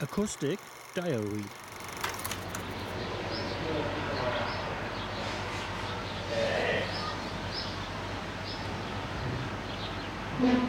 Acoustic Diary. Yeah.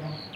O.